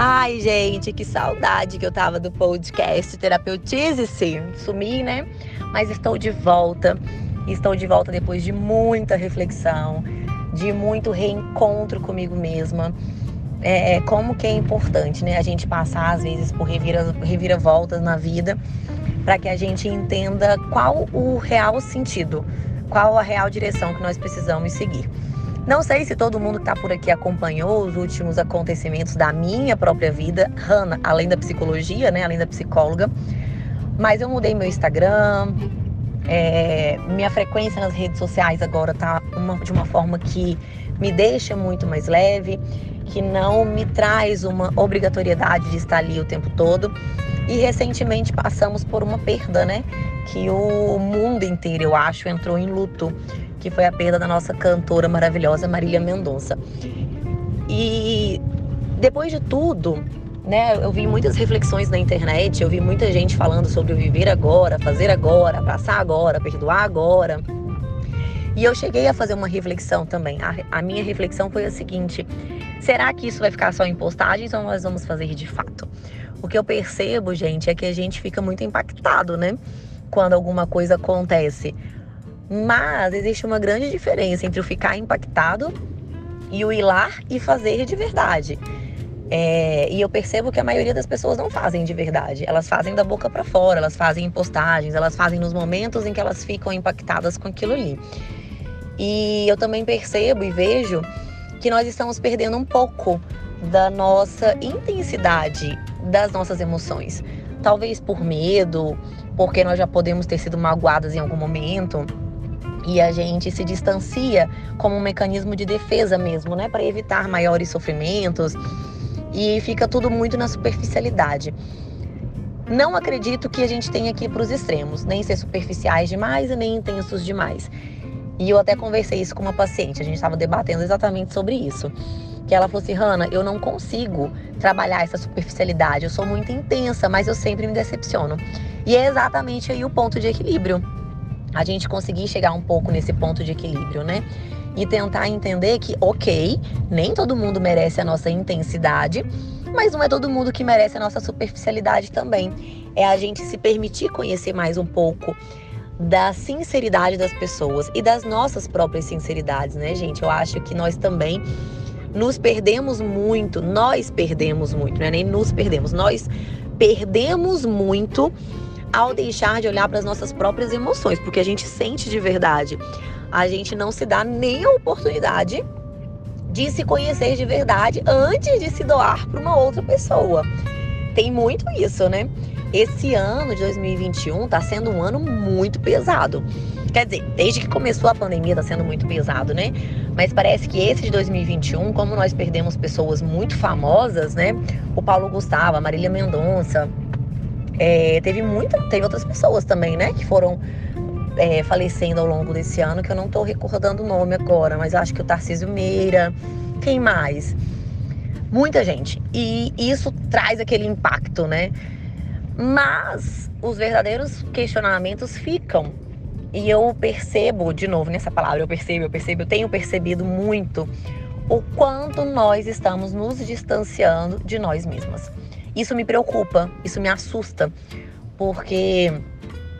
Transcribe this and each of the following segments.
Ai, gente, que saudade que eu tava do podcast Terapeutize-se. Sumi, né? Mas estou de volta. Estou de volta depois de muita reflexão, de muito reencontro comigo mesma. É, é como que é importante, né? A gente passar, às vezes, por revira, reviravoltas na vida para que a gente entenda qual o real sentido, qual a real direção que nós precisamos seguir. Não sei se todo mundo que está por aqui acompanhou os últimos acontecimentos da minha própria vida, Hanna, além da psicologia, né, além da psicóloga, mas eu mudei meu Instagram, é, minha frequência nas redes sociais agora tá uma, de uma forma que me deixa muito mais leve, que não me traz uma obrigatoriedade de estar ali o tempo todo. E recentemente passamos por uma perda, né? Que o mundo inteiro, eu acho, entrou em luto que foi a perda da nossa cantora maravilhosa Marília Mendonça. E depois de tudo, né, eu vi muitas reflexões na internet, eu vi muita gente falando sobre viver agora, fazer agora, passar agora, perdoar agora. E eu cheguei a fazer uma reflexão também. A, a, minha reflexão foi a seguinte: será que isso vai ficar só em postagens ou nós vamos fazer de fato? O que eu percebo, gente, é que a gente fica muito impactado, né? Quando alguma coisa acontece. Mas existe uma grande diferença entre o ficar impactado e o ir lá e fazer de verdade. É, e eu percebo que a maioria das pessoas não fazem de verdade. Elas fazem da boca para fora, elas fazem em postagens, elas fazem nos momentos em que elas ficam impactadas com aquilo ali. E eu também percebo e vejo que nós estamos perdendo um pouco da nossa intensidade das nossas emoções. Talvez por medo, porque nós já podemos ter sido magoadas em algum momento e a gente se distancia como um mecanismo de defesa mesmo, né, para evitar maiores sofrimentos e fica tudo muito na superficialidade. Não acredito que a gente tenha aqui para os extremos, nem ser superficiais demais e nem intensos demais. E eu até conversei isso com uma paciente, a gente estava debatendo exatamente sobre isso. Que ela falou assim: Hanna, eu não consigo trabalhar essa superficialidade, eu sou muito intensa, mas eu sempre me decepciono. E é exatamente aí o ponto de equilíbrio a gente conseguir chegar um pouco nesse ponto de equilíbrio, né? E tentar entender que, ok, nem todo mundo merece a nossa intensidade, mas não é todo mundo que merece a nossa superficialidade também. É a gente se permitir conhecer mais um pouco da sinceridade das pessoas e das nossas próprias sinceridades, né, gente? Eu acho que nós também nos perdemos muito, nós perdemos muito, né? Nem nos perdemos, nós perdemos muito ao deixar de olhar para as nossas próprias emoções, porque a gente sente de verdade. A gente não se dá nem a oportunidade de se conhecer de verdade antes de se doar para uma outra pessoa. Tem muito isso, né? Esse ano de 2021 está sendo um ano muito pesado. Quer dizer, desde que começou a pandemia está sendo muito pesado, né? Mas parece que esse de 2021, como nós perdemos pessoas muito famosas, né? O Paulo Gustavo, a Marília Mendonça, é, teve muita, teve outras pessoas também, né, que foram é, falecendo ao longo desse ano, que eu não estou recordando o nome agora, mas acho que o Tarcísio Meira, quem mais? Muita gente. E isso traz aquele impacto, né? Mas os verdadeiros questionamentos ficam. E eu percebo, de novo, nessa palavra, eu percebo, eu percebo, eu tenho percebido muito o quanto nós estamos nos distanciando de nós mesmas. Isso me preocupa, isso me assusta, porque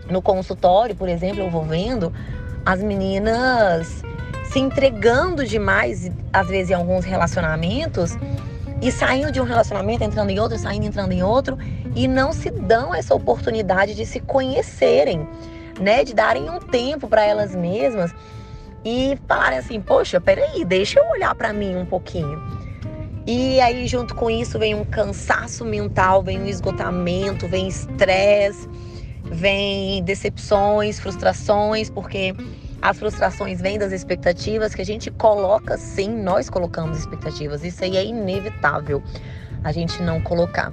no consultório, por exemplo, eu vou vendo as meninas se entregando demais, às vezes em alguns relacionamentos, e saindo de um relacionamento, entrando em outro, saindo, entrando em outro, e não se dão essa oportunidade de se conhecerem, né? De darem um tempo para elas mesmas e falarem assim: poxa, peraí, deixa eu olhar para mim um pouquinho. E aí, junto com isso, vem um cansaço mental, vem um esgotamento, vem estresse, vem decepções, frustrações, porque as frustrações vêm das expectativas que a gente coloca, sim, nós colocamos expectativas. Isso aí é inevitável a gente não colocar.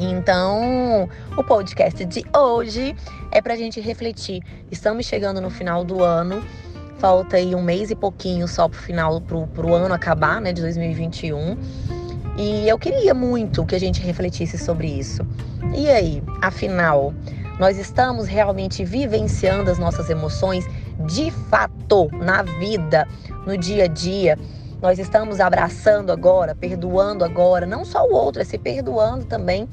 Então, o podcast de hoje é para a gente refletir. Estamos chegando no final do ano Falta aí um mês e pouquinho só pro final, pro, pro ano acabar, né, de 2021. E eu queria muito que a gente refletisse sobre isso. E aí, afinal, nós estamos realmente vivenciando as nossas emoções de fato na vida, no dia a dia? Nós estamos abraçando agora, perdoando agora, não só o outro, é se perdoando também